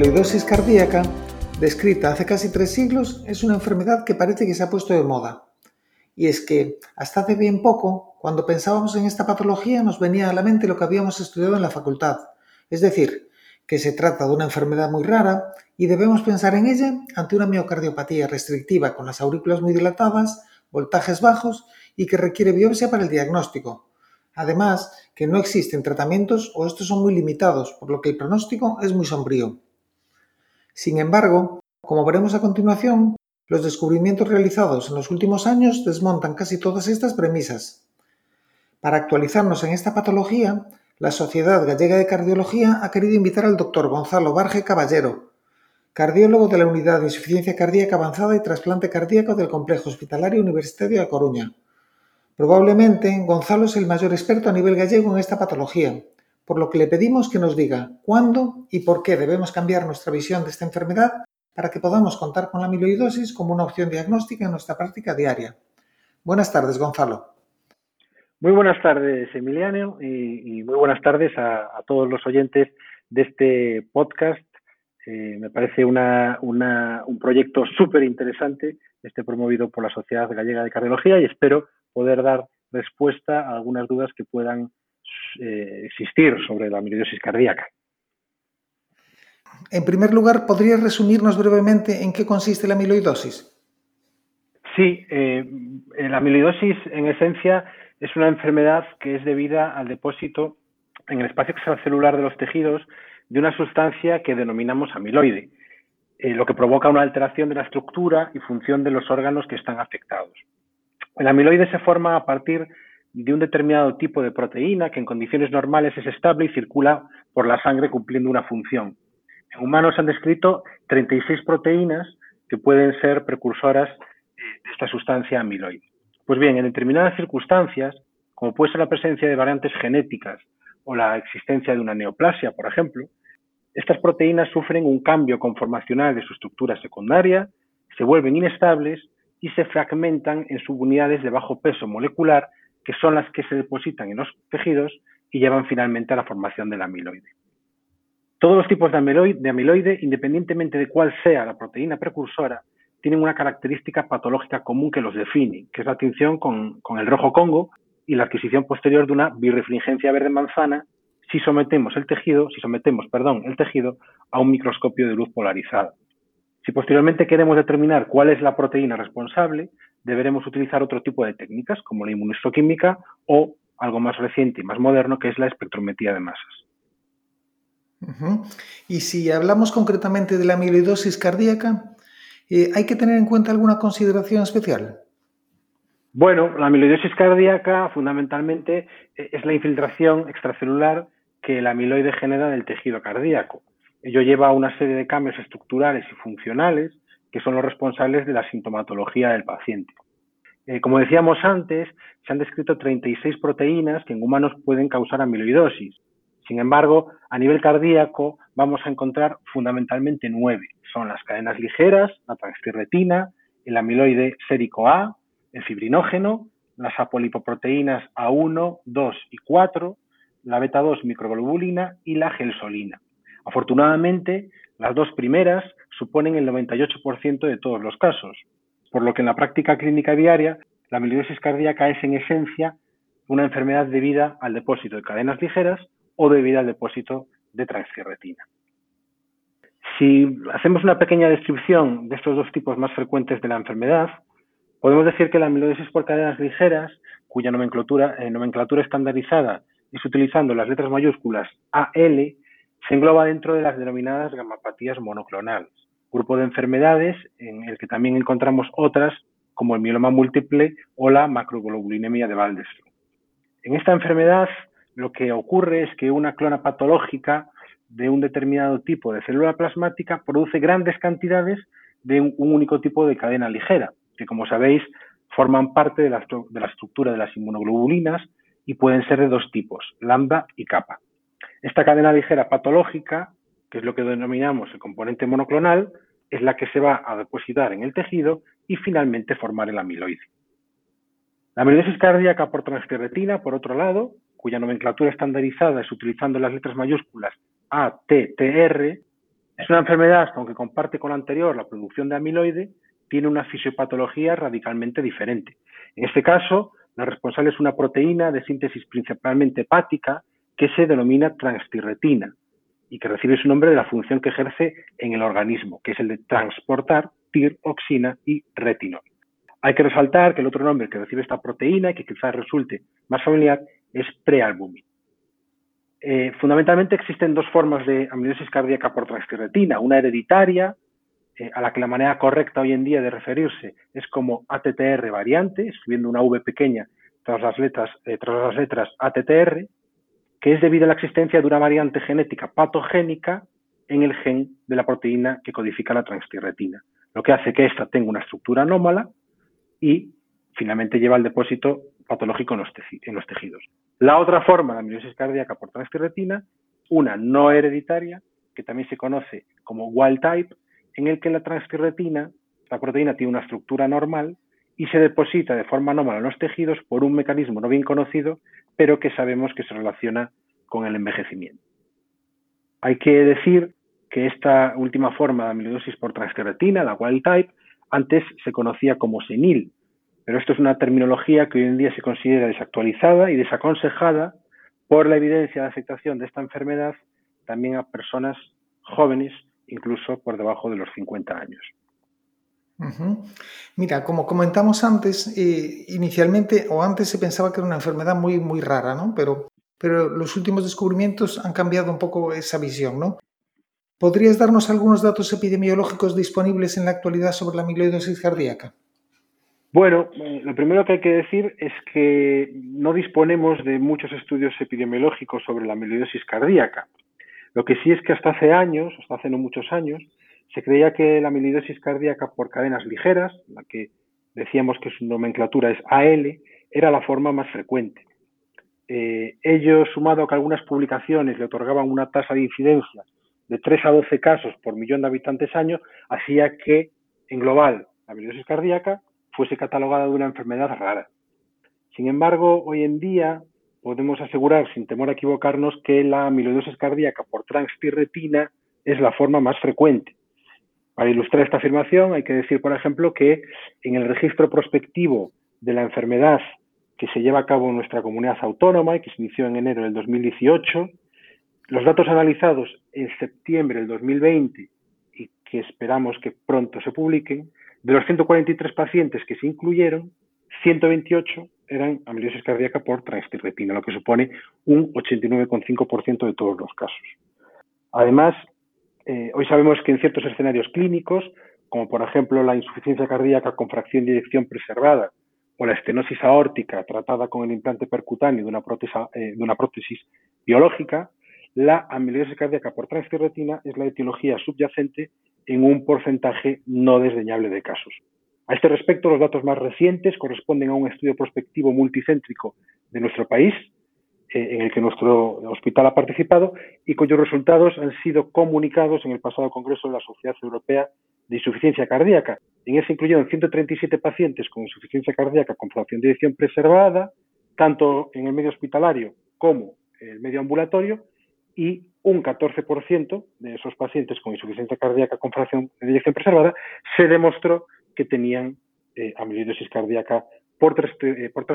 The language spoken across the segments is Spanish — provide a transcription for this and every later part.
Amiloidosis cardíaca, descrita hace casi tres siglos, es una enfermedad que parece que se ha puesto de moda. Y es que, hasta hace bien poco, cuando pensábamos en esta patología nos venía a la mente lo que habíamos estudiado en la facultad, es decir, que se trata de una enfermedad muy rara y debemos pensar en ella ante una miocardiopatía restrictiva con las aurículas muy dilatadas, voltajes bajos y que requiere biopsia para el diagnóstico. Además, que no existen tratamientos o estos son muy limitados, por lo que el pronóstico es muy sombrío. Sin embargo, como veremos a continuación, los descubrimientos realizados en los últimos años desmontan casi todas estas premisas. Para actualizarnos en esta patología, la Sociedad Gallega de Cardiología ha querido invitar al doctor Gonzalo Barge Caballero, cardiólogo de la Unidad de Insuficiencia Cardíaca Avanzada y Trasplante Cardíaco del Complejo Hospitalario Universitario de Coruña. Probablemente Gonzalo es el mayor experto a nivel gallego en esta patología, por lo que le pedimos que nos diga cuándo y por qué debemos cambiar nuestra visión de esta enfermedad para que podamos contar con la amiloidosis como una opción diagnóstica en nuestra práctica diaria. Buenas tardes, Gonzalo. Muy buenas tardes, Emiliano, y, muy buenas tardes a, todos los oyentes de este podcast. Eh, me parece un proyecto súper interesante, este promovido por la Sociedad Gallega de Cardiología, y espero poder dar respuesta a algunas dudas que puedan eh, existir sobre la amiloidosis cardíaca. En primer lugar, ¿podrías resumirnos brevemente en qué consiste la amiloidosis? Sí, eh, la amiloidosis en esencia es una enfermedad que es debida al depósito en el espacio extracelular de los tejidos de una sustancia que denominamos amiloide, eh, lo que provoca una alteración de la estructura y función de los órganos que están afectados. El amiloide se forma a partir de un determinado tipo de proteína que en condiciones normales es estable y circula por la sangre cumpliendo una función. En humanos han descrito 36 proteínas que pueden ser precursoras de esta sustancia amiloide. Pues bien, en determinadas circunstancias, como puede ser la presencia de variantes genéticas o la existencia de una neoplasia, por ejemplo, estas proteínas sufren un cambio conformacional de su estructura secundaria, se vuelven inestables y se fragmentan en subunidades de bajo peso molecular, que son las que se depositan en los tejidos y llevan finalmente a la formación del amiloide. Todos los tipos de amiloide, independientemente de cuál sea la proteína precursora, tienen una característica patológica común que los define, que es la tinción con, con el rojo congo y la adquisición posterior de una birrefringencia verde manzana si sometemos el tejido, si sometemos, perdón, el tejido a un microscopio de luz polarizada. Si posteriormente queremos determinar cuál es la proteína responsable, deberemos utilizar otro tipo de técnicas, como la inmunistoquímica o algo más reciente y más moderno, que es la espectrometría de masas. Y si hablamos concretamente de la amiloidosis cardíaca, eh, ¿hay que tener en cuenta alguna consideración especial? Bueno, la amiloidosis cardíaca fundamentalmente eh, es la infiltración extracelular que el amiloide genera del tejido cardíaco. Ello lleva a una serie de cambios estructurales y funcionales que son los responsables de la sintomatología del paciente. Eh, como decíamos antes, se han descrito 36 proteínas que en humanos pueden causar amiloidosis. Sin embargo, a nivel cardíaco vamos a encontrar fundamentalmente nueve. Son las cadenas ligeras, la transtirretina, el amiloide sérico A, el fibrinógeno, las apolipoproteínas A1, 2 y 4, la beta-2 microglobulina y la gelsolina. Afortunadamente, las dos primeras suponen el 98% de todos los casos, por lo que en la práctica clínica diaria la amiloidosis cardíaca es en esencia una enfermedad debida al depósito de cadenas ligeras o debida al depósito de transfierretina. Si hacemos una pequeña descripción de estos dos tipos más frecuentes de la enfermedad, podemos decir que la amiloidosis por cadenas ligeras, cuya nomenclatura, eh, nomenclatura estandarizada es utilizando las letras mayúsculas AL, se engloba dentro de las denominadas gamapatías monoclonales, grupo de enfermedades en el que también encontramos otras como el mieloma múltiple o la macroglobulinemia de Waldenström. En esta enfermedad lo que ocurre es que una clona patológica de un determinado tipo de célula plasmática produce grandes cantidades de un único tipo de cadena ligera, que como sabéis forman parte de la, de la estructura de las inmunoglobulinas y pueden ser de dos tipos, lambda y kappa. Esta cadena ligera patológica, que es lo que denominamos el componente monoclonal, es la que se va a depositar en el tejido y finalmente formar el amiloide. La amiloidosis cardíaca por transferretina, por otro lado, cuya nomenclatura estandarizada es utilizando las letras mayúsculas A, T, T, R, Es una enfermedad que, aunque comparte con la anterior la producción de amiloide, tiene una fisiopatología radicalmente diferente. En este caso, la responsable es una proteína de síntesis principalmente hepática que se denomina transtirretina y que recibe su nombre de la función que ejerce en el organismo, que es el de transportar tiroxina y retinol. Hay que resaltar que el otro nombre que recibe esta proteína y que quizás resulte más familiar es prealbumin. Eh, fundamentalmente existen dos formas de amiloidosis cardíaca por transtirretina, una hereditaria, eh, a la que la manera correcta hoy en día de referirse es como ATTR variante, escribiendo una V pequeña tras las letras, eh, tras las letras ATTR, que es debido a la existencia de una variante genética patogénica en el gen de la proteína que codifica la transtirretina, lo que hace que ésta tenga una estructura anómala y finalmente lleva al depósito patológico en los, tejidos. La otra forma de amiloidosis cardíaca por transtirretina, una no hereditaria, que también se conoce como wild type, en el que la transtirretina, la proteína tiene una estructura normal y se deposita de forma anómala en los tejidos por un mecanismo no bien conocido, pero que sabemos que se relaciona con el envejecimiento. Hay que decir que esta última forma de amiloidosis por transtirretina, la wild type, antes se conocía como senil, pero esto es una terminología que hoy en día se considera desactualizada y desaconsejada por la evidencia de afectación de esta enfermedad también a personas jóvenes, incluso por debajo de los 50 años. Mira, como comentamos antes, eh, inicialmente o antes se pensaba que era una enfermedad muy, muy rara, ¿no? Pero, pero los últimos descubrimientos han cambiado un poco esa visión, ¿no? ¿Podrías darnos algunos datos epidemiológicos disponibles en la actualidad sobre la amiloidosis cardíaca? Bueno, eh, lo primero que hay que decir es que no disponemos de muchos estudios epidemiológicos sobre la amiloidosis cardíaca. Lo que sí es que hasta hace años, hasta hace no muchos años, se creía que la amiloidosis cardíaca por cadenas ligeras, la que decíamos que su nomenclatura es AL, era la forma más frecuente. Eh, ello, sumado a que algunas publicaciones le otorgaban una tasa de incidencia de 3 a 12 casos por millón de habitantes año, hacía que, en global, la amiloidosis cardíaca fuese catalogada de una enfermedad rara. Sin embargo, hoy en día podemos asegurar, sin temor a equivocarnos, que la amiloidosis cardíaca por transtirretina es la forma más frecuente. Para ilustrar esta afirmación, hay que decir, por ejemplo, que en el registro prospectivo de la enfermedad que se lleva a cabo en nuestra comunidad autónoma y que se inició en enero del 2018, los datos analizados en septiembre del 2020 y que esperamos que pronto se publiquen, de los 143 pacientes que se incluyeron, 128 eran amiloidosis cardíaca por transtirretina, lo que supone un 89,5% de todos los casos. Además, eh, hoy sabemos que en ciertos escenarios clínicos, como por ejemplo la insuficiencia cardíaca con fracción de eyección preservada o la estenosis aórtica tratada con el implante percutáneo de una, eh, de una prótesis biológica, la amiloidosis cardíaca por transtirretina es la etiología subyacente en un porcentaje no desdeñable de casos. A este respecto, los datos más recientes corresponden a un estudio prospectivo multicéntrico de nuestro país, en el que nuestro hospital ha participado y cuyos resultados han sido comunicados en el pasado Congreso de la Sociedad Europea de Insuficiencia Cardíaca. En ese incluyeron 137 pacientes con insuficiencia cardíaca con fracción de eyección preservada, tanto en el medio hospitalario como en el medio ambulatorio, y un 14% de esos pacientes con insuficiencia cardíaca con fracción de eyección preservada se demostró que tenían eh, amiloidosis cardíaca por, eh, por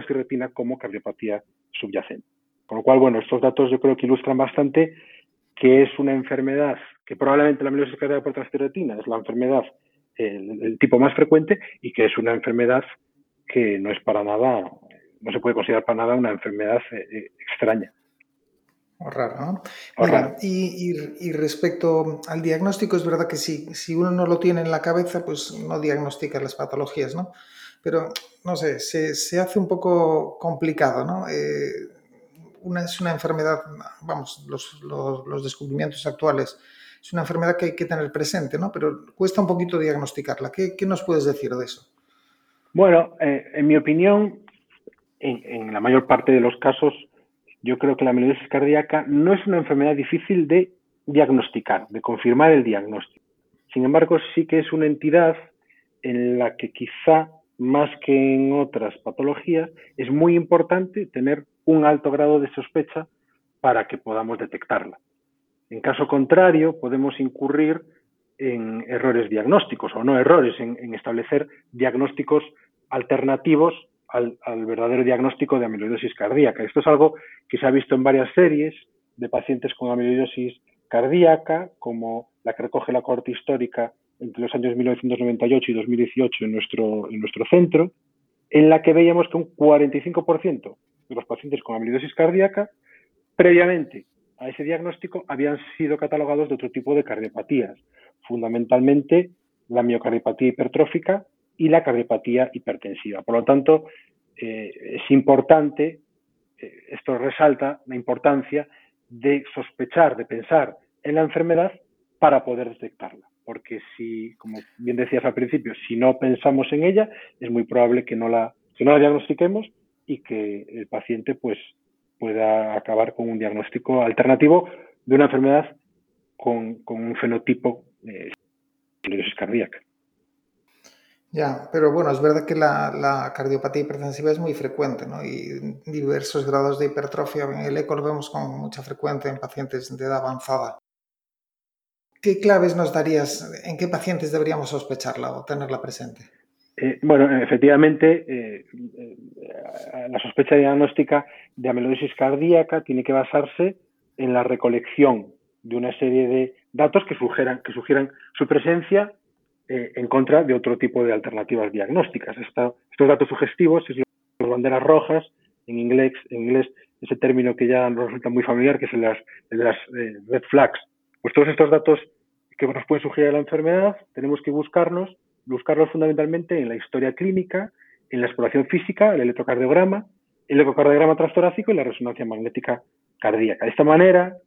como cardiopatía subyacente. Con lo cual, bueno, estos datos yo creo que ilustran bastante que es una enfermedad que probablemente la cardíaca por transtirretina es la enfermedad el, tipo más frecuente y que es una enfermedad que no es para nada, no se puede considerar para nada una enfermedad eh, extraña. Raro, ¿no? y, respecto al diagnóstico, es verdad que sí, si uno no lo tiene en la cabeza, pues no diagnostica las patologías, ¿no? Pero, no sé, se, hace un poco complicado, ¿no? Eh, es una enfermedad, vamos, los, descubrimientos actuales, es una enfermedad que hay que tener presente, ¿no? Pero cuesta un poquito diagnosticarla. ¿Qué, nos puedes decir de eso? Bueno, eh, en mi opinión, en la mayor parte de los casos, yo creo que la amiloidosis cardíaca no es una enfermedad difícil de diagnosticar, de confirmar el diagnóstico. Sin embargo, sí que es una entidad en la que quizá más que en otras patologías es muy importante tener un alto grado de sospecha para que podamos detectarla. En, caso contrario, podemos incurrir en errores diagnósticos o no errores, en, establecer diagnósticos alternativos al, verdadero diagnóstico de amiloidosis cardíaca. Esto es algo que se ha visto en varias series de pacientes con amiloidosis cardíaca, como la que recoge la corte histórica entre los años 1998 y 2018 en nuestro, en nuestro centro, en la que veíamos que un 45% de los pacientes con amiloidosis cardíaca previamente a ese diagnóstico habían sido catalogados de otro tipo de cardiopatías, fundamentalmente la miocardiopatía hipertrófica y la cardiopatía hipertensiva. Por lo tanto, eh, es importante, eh, esto resalta la importancia de sospechar, de pensar en la enfermedad para poder detectarla. Porque si, como bien decías al principio, si no pensamos en ella, es muy probable que no la, que no la diagnostiquemos y que el paciente pues pueda acabar con un diagnóstico alternativo de una enfermedad con, un fenotipo de eh, cardíaca. Ya, pero bueno, es verdad que la, cardiopatía hipertensiva es muy frecuente, ¿no? Y diversos grados de hipertrofia en el eco lo vemos con mucha frecuencia en pacientes de edad avanzada. ¿Qué claves nos darías? ¿En qué pacientes deberíamos sospecharla o tenerla presente? Eh, bueno, efectivamente, eh, eh, la sospecha diagnóstica de amiloidosis cardíaca tiene que basarse en la recolección de una serie de datos que sugieran, que sugieran su presencia en contra de otro tipo de alternativas diagnósticas. estos datos sugestivos, las banderas rojas, en inglés, en inglés ese término que ya nos resulta muy familiar, que es el de las, las red flags. Pues todos estos datos que nos pueden sugerir la enfermedad, tenemos que buscarnos buscarlos fundamentalmente en la historia clínica, en la exploración física, el electrocardiograma, el ecocardiograma transtorácico y la resonancia magnética cardíaca. De esta manera,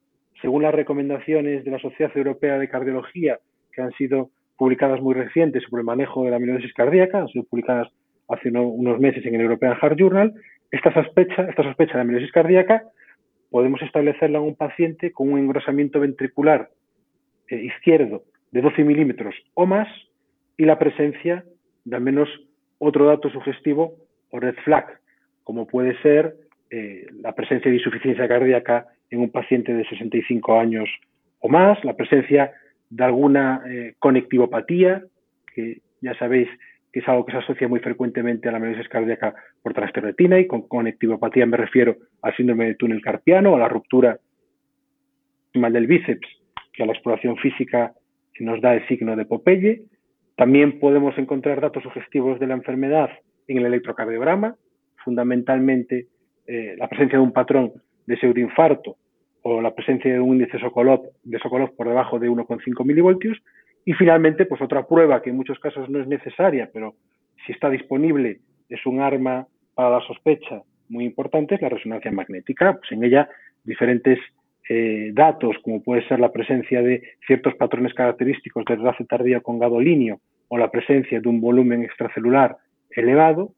según las recomendaciones de la Sociedad Europea de Cardiología, que han sido publicadas muy recientes sobre el manejo de la amiloidosis cardíaca, han sido publicadas hace unos meses en el European Heart Journal, esta sospecha, esta sospecha de amiloidosis cardíaca podemos establecerla en un paciente con un engrosamiento ventricular eh, izquierdo de 12 milímetros o más y la presencia de al menos otro dato sugestivo o red flag, como puede ser eh, la presencia de insuficiencia cardíaca en un paciente de 65 años o más, la presencia de alguna eh, conectivopatía, que ya sabéis que es algo que se asocia muy frecuentemente a la meiosis cardíaca por trasteretina y con conectivopatía me refiero al síndrome de túnel carpiano, a la ruptura del bíceps, que a la exploración física nos da el signo de Popeye, también podemos encontrar datos sugestivos de la enfermedad en el electrocardiograma, fundamentalmente eh, la presencia de un patrón de pseudoinfarto o la presencia de un índice de Sokolov por debajo de 1,5 milivoltios. Y finalmente, pues otra prueba que en muchos casos no es necesaria, pero si está disponible es un arma para la sospecha muy importante, es la resonancia magnética. Pues en ella diferentes eh, datos, como puede ser la presencia de ciertos patrones característicos del enlace tardío con gadolinio o la presencia de un volumen extracelular elevado,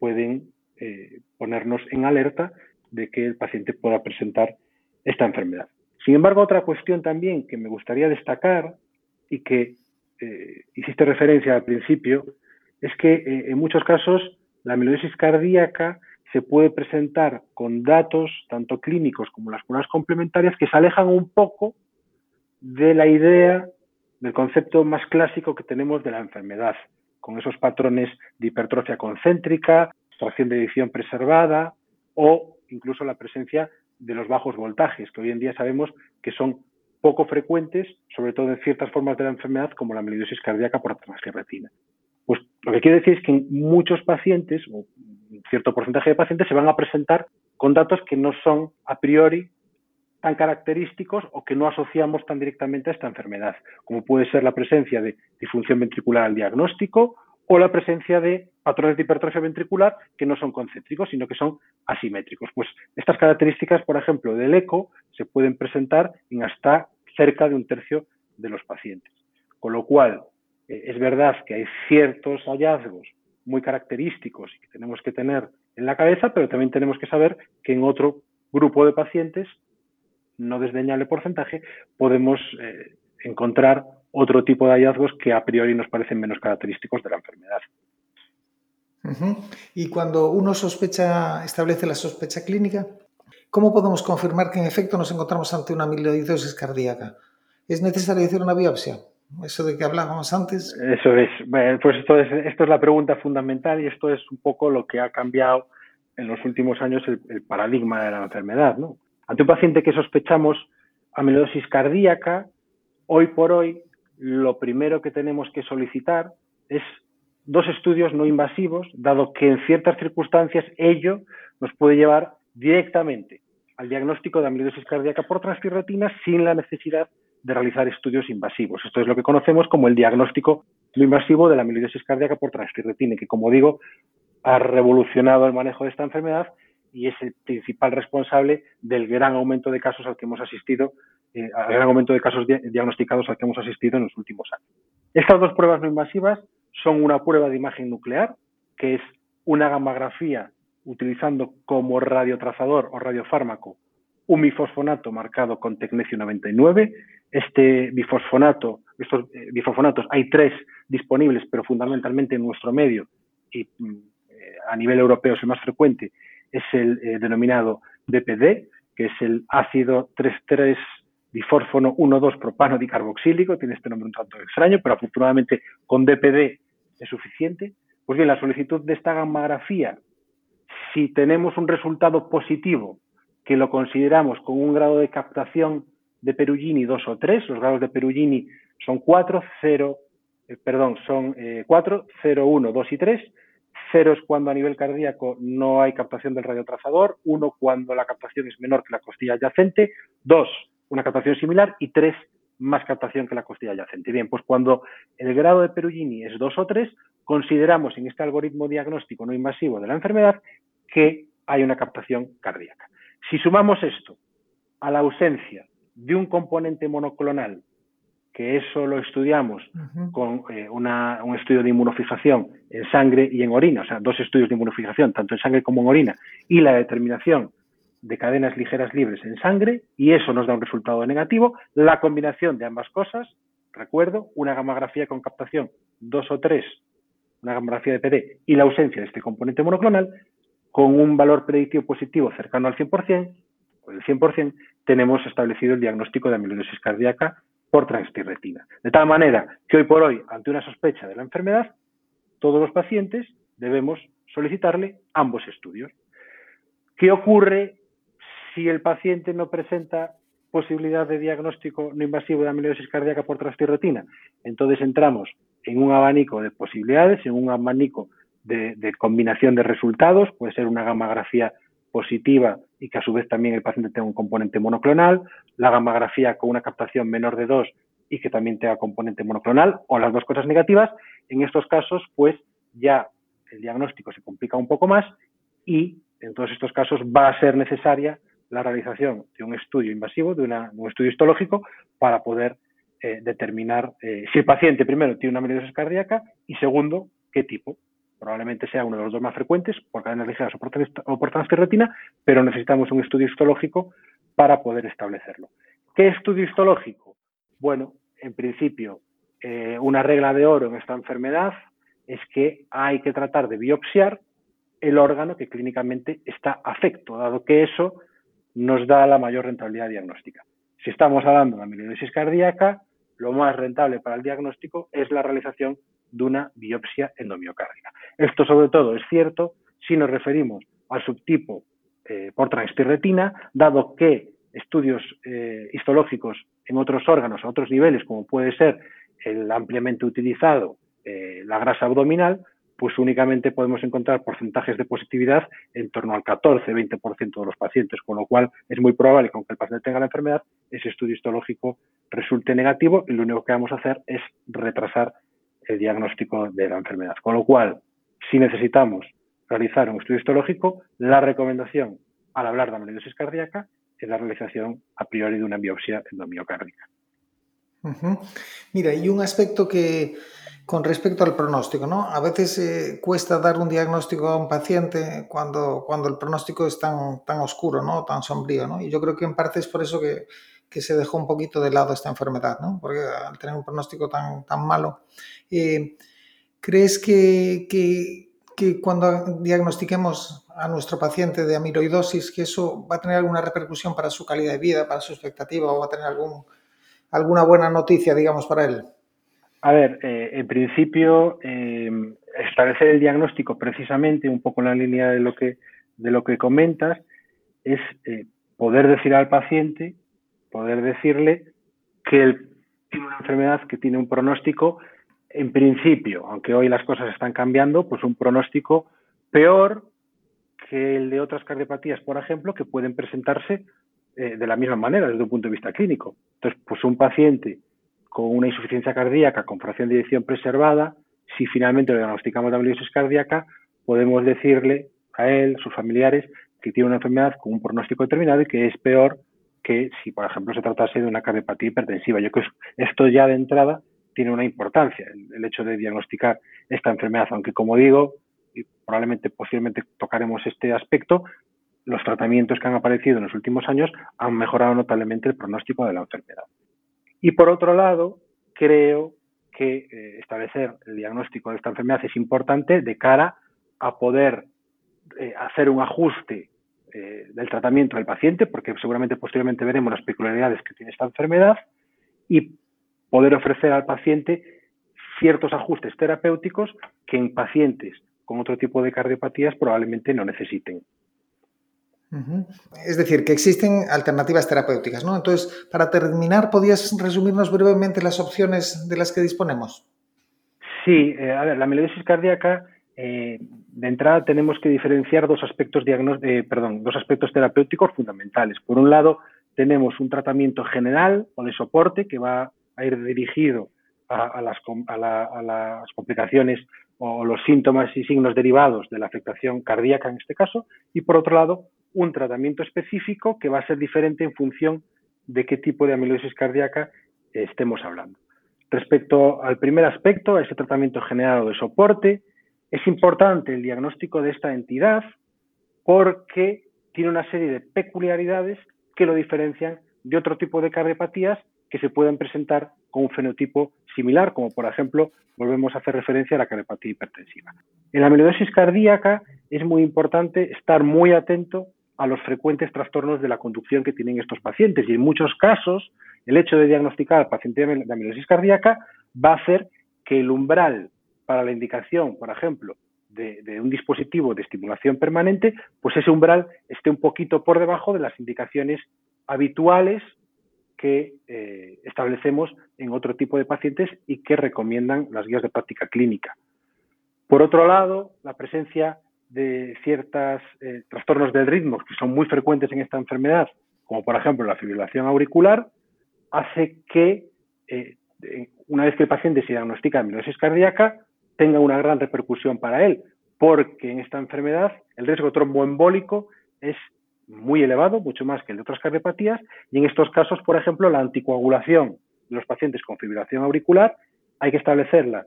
pueden eh, ponernos en alerta de que el paciente pueda presentar esta enfermedad. Sin embargo, otra cuestión también que me gustaría destacar y que eh, hiciste referencia al principio es que en muchos casos la amiloidosis cardíaca se puede presentar con datos, tanto clínicos como las pruebas complementarias, que se alejan un poco de la idea, del concepto más clásico que tenemos de la enfermedad, con esos patrones de hipertrofia concéntrica, extracción de edición preservada o incluso la presencia de los bajos voltajes, que hoy en día sabemos que son poco frecuentes, sobre todo en ciertas formas de la enfermedad, como la amiloidosis cardíaca por retina. Pues lo que quiere decir es que muchos pacientes, o cierto porcentaje de pacientes, se van a presentar con datos que no son a priori tan característicos o que no asociamos tan directamente a esta enfermedad, como puede ser la presencia de disfunción ventricular al diagnóstico o la presencia de patrones de hipertrofia ventricular que no son concéntricos, sino que son asimétricos. Pues estas características, por ejemplo, del eco, se pueden presentar en hasta cerca de un tercio de los pacientes. Con lo cual, eh, es verdad que hay ciertos hallazgos muy característicos y que tenemos que tener en la cabeza, pero también tenemos que saber que en otro grupo de pacientes, no desdeñable porcentaje, podemos eh, encontrar otro tipo de hallazgos que a priori nos parecen menos característicos de la enfermedad. Y cuando uno sospecha, establece la sospecha clínica. ¿cómo podemos confirmar que en efecto nos encontramos ante una amiloidosis cardíaca? ¿Es necesario hacer una biopsia? Eso de que hablábamos antes. Eso es. Pues esto es, esto es la pregunta fundamental y esto es un poco lo que ha cambiado en los últimos años el, el paradigma de la enfermedad. ¿no? Ante un paciente que sospechamos amiloidosis cardíaca, hoy por hoy lo primero que tenemos que solicitar es dos estudios no invasivos, dado que en ciertas circunstancias ello nos puede llevar directamente al diagnóstico de amiloidosis cardíaca por transtirretina sin la necesidad de realizar estudios invasivos. Esto es lo que conocemos como el diagnóstico no invasivo de la amiloidosis cardíaca por transtirretina, que como digo, ha revolucionado el manejo de esta enfermedad y es el principal responsable del gran aumento de casos al que hemos asistido, eh, gran aumento de casos diagnosticados al que hemos asistido en los últimos años. Estas dos pruebas no invasivas son una prueba de imagen nuclear, que es una gammagrafía utilizando como radiotrazador o radiofármaco un bifosfonato marcado con tecnecio 99. Este bifosfonato, estos eh, bifosfonatos, hay tres disponibles, pero fundamentalmente en nuestro medio y mm, eh, a nivel europeo es el más frecuente, es el eh, denominado DPD, que es el ácido 3,3 difórfono 1,2 propano dicarboxílico, tiene este nombre un tanto extraño, pero afortunadamente con DPD es suficiente. Pues bien, la solicitud de esta gammagrafía, si tenemos un resultado positivo que lo consideramos con un grado de captación de Perugini 2 o 3, los grados de Perugini son 4, 0, eh, perdón, son eh, 4, 0, 1, 2 y 3, Cero es cuando a nivel cardíaco no hay captación del radiotrazador, uno cuando la captación es menor que la costilla adyacente, dos, una captación similar y tres, más captación que la costilla adyacente. Bien, pues cuando el grado de Perugini es dos o tres, consideramos en este algoritmo diagnóstico no invasivo de la enfermedad que hay una captación cardíaca. Si sumamos esto a la ausencia de un componente monoclonal que eso lo estudiamos con eh, un estudio de inmunofijación en sangre y en orina, o sea, dos estudios de inmunofijación, tanto en sangre como en orina, y la determinación de cadenas ligeras libres en sangre, y eso nos da un resultado negativo, la combinación de ambas cosas, recuerdo, una gamografía con captación 2 o 3, una gamografía de PD, y la ausencia de este componente monoclonal, con un valor predictivo positivo cercano al 100%, o el 100%, tenemos establecido el diagnóstico de amiloidosis cardíaca por transtirretina. De tal manera que hoy por hoy, ante una sospecha de la enfermedad, todos los pacientes debemos solicitarle ambos estudios. ¿Qué ocurre si el paciente no presenta posibilidad de diagnóstico no invasivo de amiloidosis cardíaca por transtirretina? Entonces entramos en un abanico de posibilidades, en un abanico de, de combinación de resultados, puede ser una gammagrafía positiva y que a su vez también el paciente tenga un componente monoclonal, la gammagrafía con una captación menor de 2 y que también tenga componente monoclonal, o las dos cosas negativas, en estos casos, pues ya el diagnóstico se complica un poco más y en todos estos casos va a ser necesaria la realización de un estudio invasivo, de, un estudio histológico, para poder eh, determinar eh, si el paciente primero tiene una amiloidosis cardíaca y segundo, qué tipo probablemente sea uno de los dos más frecuentes por cadenas ligeras o por transferretina, pero necesitamos un estudio histológico para poder establecerlo. ¿Qué estudio histológico? Bueno, en principio, eh, una regla de oro en esta enfermedad es que hay que tratar de biopsiar el órgano que clínicamente está afecto, dado que eso nos da la mayor rentabilidad diagnóstica. Si estamos hablando de amiloidosis cardíaca, lo más rentable para el diagnóstico es la realización de una biopsia endomiocárdica. Esto sobre todo es cierto si nos referimos al subtipo eh, por transtirretina, dado que estudios eh, histológicos en otros órganos, a otros niveles, como puede ser el ampliamente utilizado, eh, la grasa abdominal, pues únicamente podemos encontrar porcentajes de positividad en torno al 14-20% de los pacientes, con lo cual es muy probable que aunque el paciente tenga la enfermedad, ese estudio histológico resulte negativo y lo único que vamos a hacer es retrasar el diagnóstico de la enfermedad. Con lo cual, si necesitamos realizar un estudio histológico, la recomendación al hablar de amiloidosis cardíaca es la realización a priori de una biopsia endomiocárdica. Mira, y un aspecto que con respecto al pronóstico, ¿no? A veces eh, cuesta dar un diagnóstico a un paciente cuando, cuando el pronóstico es tan, tan oscuro, ¿no? Tan sombrío, ¿no? Y yo creo que en parte es por eso que, que se dejó un poquito de lado esta enfermedad, ¿no? Porque al tener un pronóstico tan, tan malo, eh, ¿crees que, que, cuando diagnostiquemos a nuestro paciente de amiloidosis, que eso va a tener alguna repercusión para su calidad de vida, para su expectativa, o va a tener algún, alguna buena noticia, digamos, para él? A ver, eh, en principio, eh, establecer el diagnóstico precisamente, un poco en la línea de lo que, de lo que comentas, es poder decir al paciente, poder decirle que él tiene una enfermedad que tiene un pronóstico, en principio, aunque hoy las cosas están cambiando, pues un pronóstico peor que el de otras cardiopatías, por ejemplo, que pueden presentarse eh, de la misma manera desde un punto de vista clínico. Entonces, pues un paciente con una insuficiencia cardíaca con fracción de eyección preservada, si finalmente lo diagnosticamos de amiloidosis cardíaca, podemos decirle a él, sus familiares, que tiene una enfermedad con un pronóstico determinado y que es peor que si, por ejemplo, se tratase de una cardiopatía hipertensiva. Yo creo que esto ya de entrada tiene una importancia, el, hecho de diagnosticar esta enfermedad, aunque como digo, y probablemente posiblemente tocaremos este aspecto, los tratamientos que han aparecido en los últimos años han mejorado notablemente el pronóstico de la enfermedad. Y por otro lado, creo que eh, establecer el diagnóstico de esta enfermedad es importante de cara a poder eh, hacer un ajuste eh, del tratamiento del paciente, porque seguramente posteriormente veremos las peculiaridades que tiene esta enfermedad, y poder ofrecer al paciente ciertos ajustes terapéuticos que en pacientes con otro tipo de cardiopatías probablemente no necesiten. Es decir, que existen alternativas terapéuticas, ¿no? Entonces, para terminar, ¿podrías resumirnos brevemente las opciones de las que disponemos? Sí, eh, a ver, la amiloidosis cardíaca, eh, de entrada tenemos que diferenciar dos aspectos, eh, perdón, dos aspectos terapéuticos fundamentales. Por un lado, tenemos un tratamiento general o de soporte que va a ir dirigido a, las, complicaciones o los síntomas y signos derivados de la afectación cardíaca en este caso, y por otro lado, un tratamiento específico que va a ser diferente en función de qué tipo de amiloidosis cardíaca estemos hablando. Respecto al primer aspecto, a ese tratamiento generado de soporte, es importante el diagnóstico de esta entidad porque tiene una serie de peculiaridades que lo diferencian de otro tipo de cardiopatías que se pueden presentar con un fenotipo similar, como por ejemplo, volvemos a hacer referencia a la cardiopatía hipertensiva. En la amiloidosis cardíaca es muy importante estar muy atento a los frecuentes trastornos de la conducción que tienen estos pacientes. Y en muchos casos, el hecho de diagnosticar al paciente de amilosis cardíaca va a hacer que el umbral para la indicación, por ejemplo, de, un dispositivo de estimulación permanente, pues ese umbral esté un poquito por debajo de las indicaciones habituales que eh, establecemos en otro tipo de pacientes y que recomiendan las guías de práctica clínica. Por otro lado, la presencia de ciertos eh, trastornos del ritmo que son muy frecuentes en esta enfermedad, como por ejemplo la fibrilación auricular, hace que eh, una vez que el paciente se diagnostica amiloidosis cardíaca, tenga una gran repercusión para él, porque en esta enfermedad el riesgo tromboembólico es muy elevado, mucho más que el de otras cardiopatías, y en estos casos, por ejemplo, la anticoagulación de los pacientes con fibrilación auricular hay que establecerla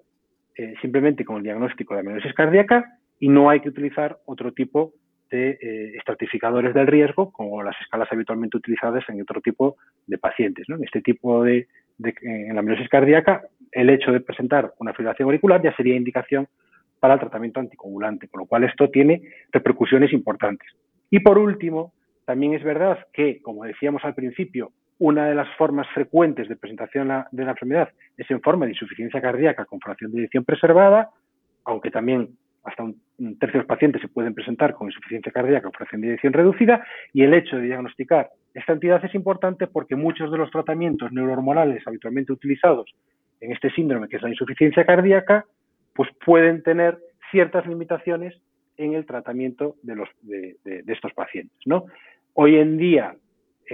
eh, simplemente con el diagnóstico de amiloidosis cardíaca y no hay que utilizar otro tipo de eh, estratificadores del riesgo, como las escalas habitualmente utilizadas en otro tipo de pacientes. En este tipo de, en la amilosis cardíaca, el hecho de presentar una fibrilación auricular ya sería indicación para el tratamiento anticoagulante, con lo cual esto tiene repercusiones importantes. Y por último, también es verdad que, como decíamos al principio, una de las formas frecuentes de presentación de la enfermedad es en forma de insuficiencia cardíaca con fracción de eyección preservada, aunque también hasta un, tercio de los pacientes se pueden presentar con insuficiencia cardíaca o fracción de reducida y el hecho de diagnosticar esta entidad es importante porque muchos de los tratamientos neurohormonales habitualmente utilizados en este síndrome, que es la insuficiencia cardíaca, pues pueden tener ciertas limitaciones en el tratamiento de, los, de, de estos pacientes. ¿no? Hoy en día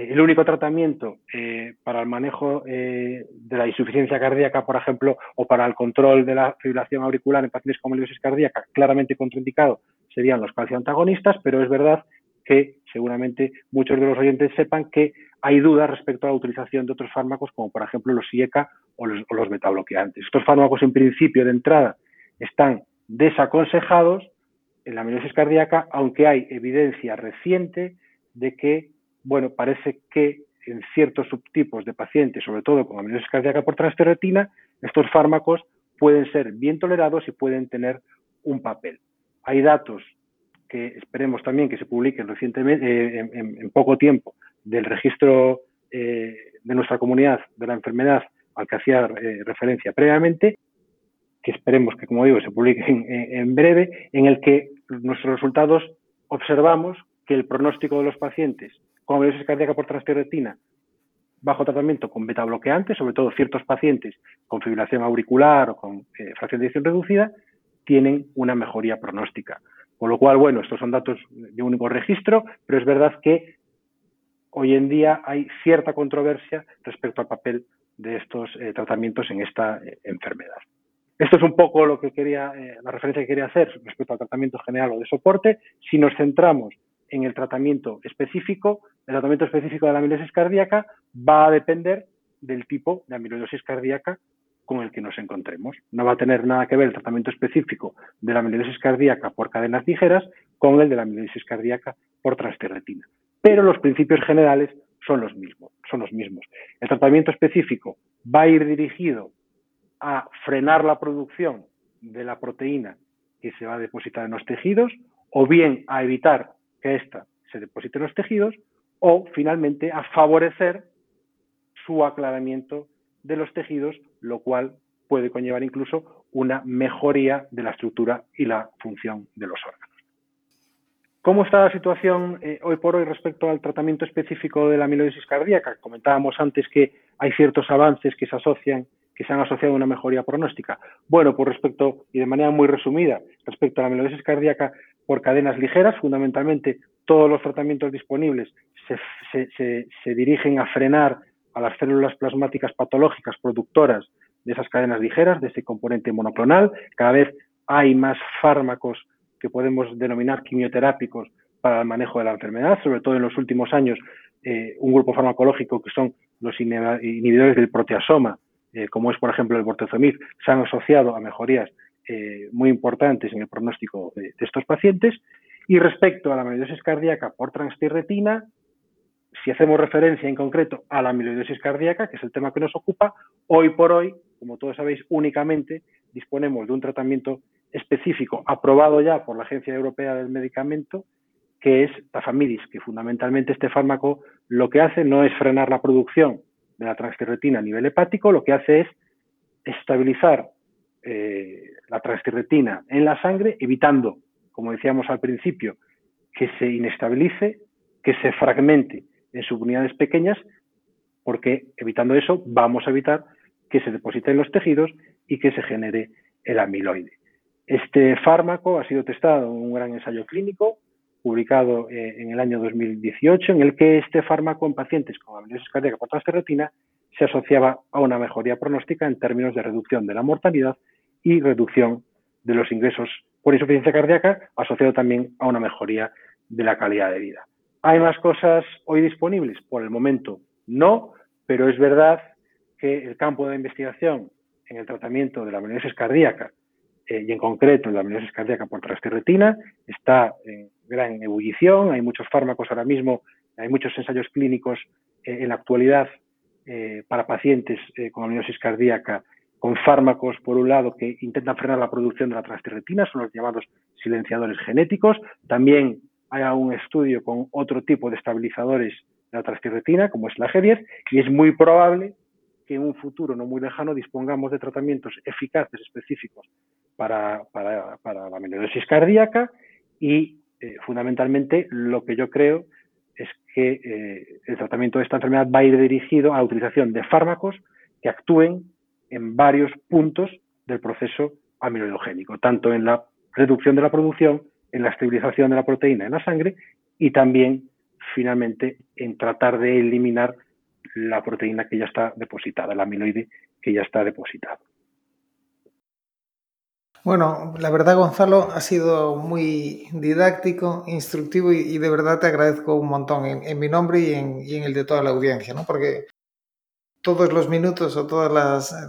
el único tratamiento eh, para el manejo eh, de la insuficiencia cardíaca, por ejemplo, o para el control de la fibrilación auricular en pacientes con amiloidosis cardíaca, claramente contraindicado, serían los calcioantagonistas, pero es verdad que seguramente muchos de los oyentes sepan que hay dudas respecto a la utilización de otros fármacos, como por ejemplo los IECA o los, o los betabloqueantes. Estos fármacos, en principio, de entrada, están desaconsejados en la amiloidosis cardíaca, aunque hay evidencia reciente de que bueno, parece que en ciertos subtipos de pacientes, sobre todo con amiloidosis cardíaca por transferretina, estos fármacos pueden ser bien tolerados y pueden tener un papel. Hay datos que esperemos también que se publiquen recientemente, eh, en, poco tiempo, del registro eh, de nuestra comunidad de la enfermedad al que hacía eh, referencia previamente, que esperemos que, como digo, se publiquen en, breve, en el que nuestros resultados observamos que el pronóstico de los pacientes con amiloidosis cardíaca por transtirretina bajo tratamiento con beta bloqueantes, sobre todo ciertos pacientes con fibrilación auricular o con fracción de edición reducida, tienen una mejoría pronóstica. Con lo cual, bueno, estos son datos de único registro, pero es verdad que hoy en día hay cierta controversia respecto al papel de estos eh, tratamientos en esta eh, enfermedad. Esto es un poco lo que quería, eh, la referencia que quería hacer respecto al tratamiento general o de soporte. Si nos centramos en el tratamiento específico, el tratamiento específico de la amiloidosis cardíaca va a depender del tipo de amiloidosis cardíaca con el que nos encontremos. No va a tener nada que ver el tratamiento específico de la amiloidosis cardíaca por cadenas ligeras con el de la amiloidosis cardíaca por transtirretina. Pero los principios generales son los mismos, son los mismos. El tratamiento específico va a ir dirigido a frenar la producción de la proteína que se va a depositar en los tejidos o bien a evitar que ésta se deposite en los tejidos o finalmente a favorecer su aclaramiento de los tejidos, lo cual puede conllevar incluso una mejoría de la estructura y la función de los órganos. ¿Cómo está la situación eh, hoy por hoy respecto al tratamiento específico de la amiloidosis cardíaca? Comentábamos antes que hay ciertos avances que se asocian, que se han asociado a una mejoría pronóstica. Bueno, por respecto, y de manera muy resumida, respecto a la amiloidosis cardíaca por cadenas ligeras, fundamentalmente todos los tratamientos disponibles se dirigen a frenar a las células plasmáticas patológicas productoras de esas cadenas ligeras, de ese componente monoclonal. Cada vez hay más fármacos que podemos denominar quimioterápicos para el manejo de la enfermedad, sobre todo en los últimos años, eh, un grupo farmacológico que son los inhibidores del proteasoma, eh, como es por ejemplo el bortezomib, se han asociado a mejorías eh, muy importantes en el pronóstico de, de, estos pacientes. Y respecto a la amiloidosis cardíaca por transtirretina, si hacemos referencia en concreto a la amiloidosis cardíaca, que es el tema que nos ocupa, hoy por hoy, como todos sabéis, únicamente disponemos de un tratamiento específico aprobado ya por la Agencia Europea del Medicamento, que es tafamidis, que fundamentalmente este fármaco lo que hace no es frenar la producción de la transtirretina a nivel hepático, lo que hace es estabilizar eh, la transtirretina en la sangre, evitando, como decíamos al principio, que se inestabilice, que se fragmente en subunidades pequeñas, porque evitando eso vamos a evitar que se deposite en los tejidos y que se genere el amiloide. Este fármaco ha sido testado en un gran ensayo clínico publicado eh, en el año 2018, en el que este fármaco en pacientes con amiloidosis cardíaca por transferretina se asociaba a una mejoría pronóstica en términos de reducción de la mortalidad y reducción de los ingresos por insuficiencia cardíaca, asociado también a una mejoría de la calidad de vida. ¿Hay más cosas hoy disponibles? Por el momento no, pero es verdad que el campo de investigación en el tratamiento de la amiloidosis cardíaca eh, y en concreto en la amiloidosis cardíaca por transtirretina está en gran ebullición. Hay muchos fármacos ahora mismo, hay muchos ensayos clínicos eh, en la actualidad eh, para pacientes con amiloidosis cardíaca con fármacos, por un lado, que intentan frenar la producción de la transtirretina, son los llamados silenciadores genéticos. También hay un estudio con otro tipo de estabilizadores de la transtirretina, como es la G10, y es muy probable que en un futuro no muy lejano dispongamos de tratamientos eficaces específicos para, para, la amiloidosis cardíaca y eh, fundamentalmente lo que yo creo es que eh, el tratamiento de esta enfermedad va a ir dirigido a la utilización de fármacos que actúen en varios puntos del proceso amiloidogénico, tanto en la reducción de la producción en la estabilización de la proteína en la sangre y también, finalmente, en tratar de eliminar la proteína que ya está depositada, el amiloide que ya está depositado. Bueno, la verdad, Gonzalo, ha sido muy didáctico, instructivo y, de verdad te agradezco un montón en, mi nombre y en, y en, el de toda la audiencia, ¿no? Porque todos los minutos o todas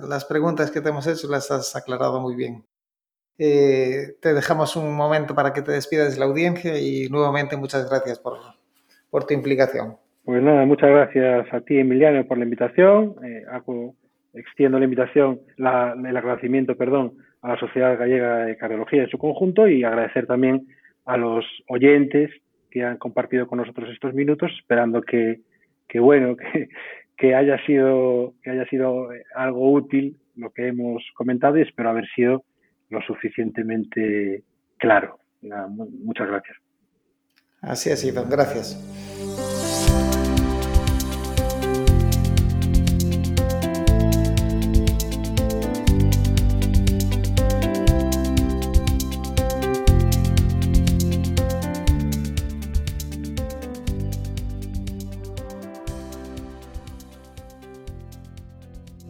las, preguntas que te hemos hecho las has aclarado muy bien. Eh, te dejamos un momento para que te despidas de la audiencia y nuevamente muchas gracias por, tu implicación. Pues nada, muchas gracias a ti, Emiliano, por la invitación. Eh, extiendo la invitación, el agradecimiento, perdón, a la Sociedad Gallega de Cardiología en su conjunto y agradecer también a los oyentes que han compartido con nosotros estos minutos, esperando que bueno, que, que haya sido que haya sido algo útil lo que hemos comentado y espero haber sido lo suficientemente claro. Muchas gracias. Así ha sido, gracias.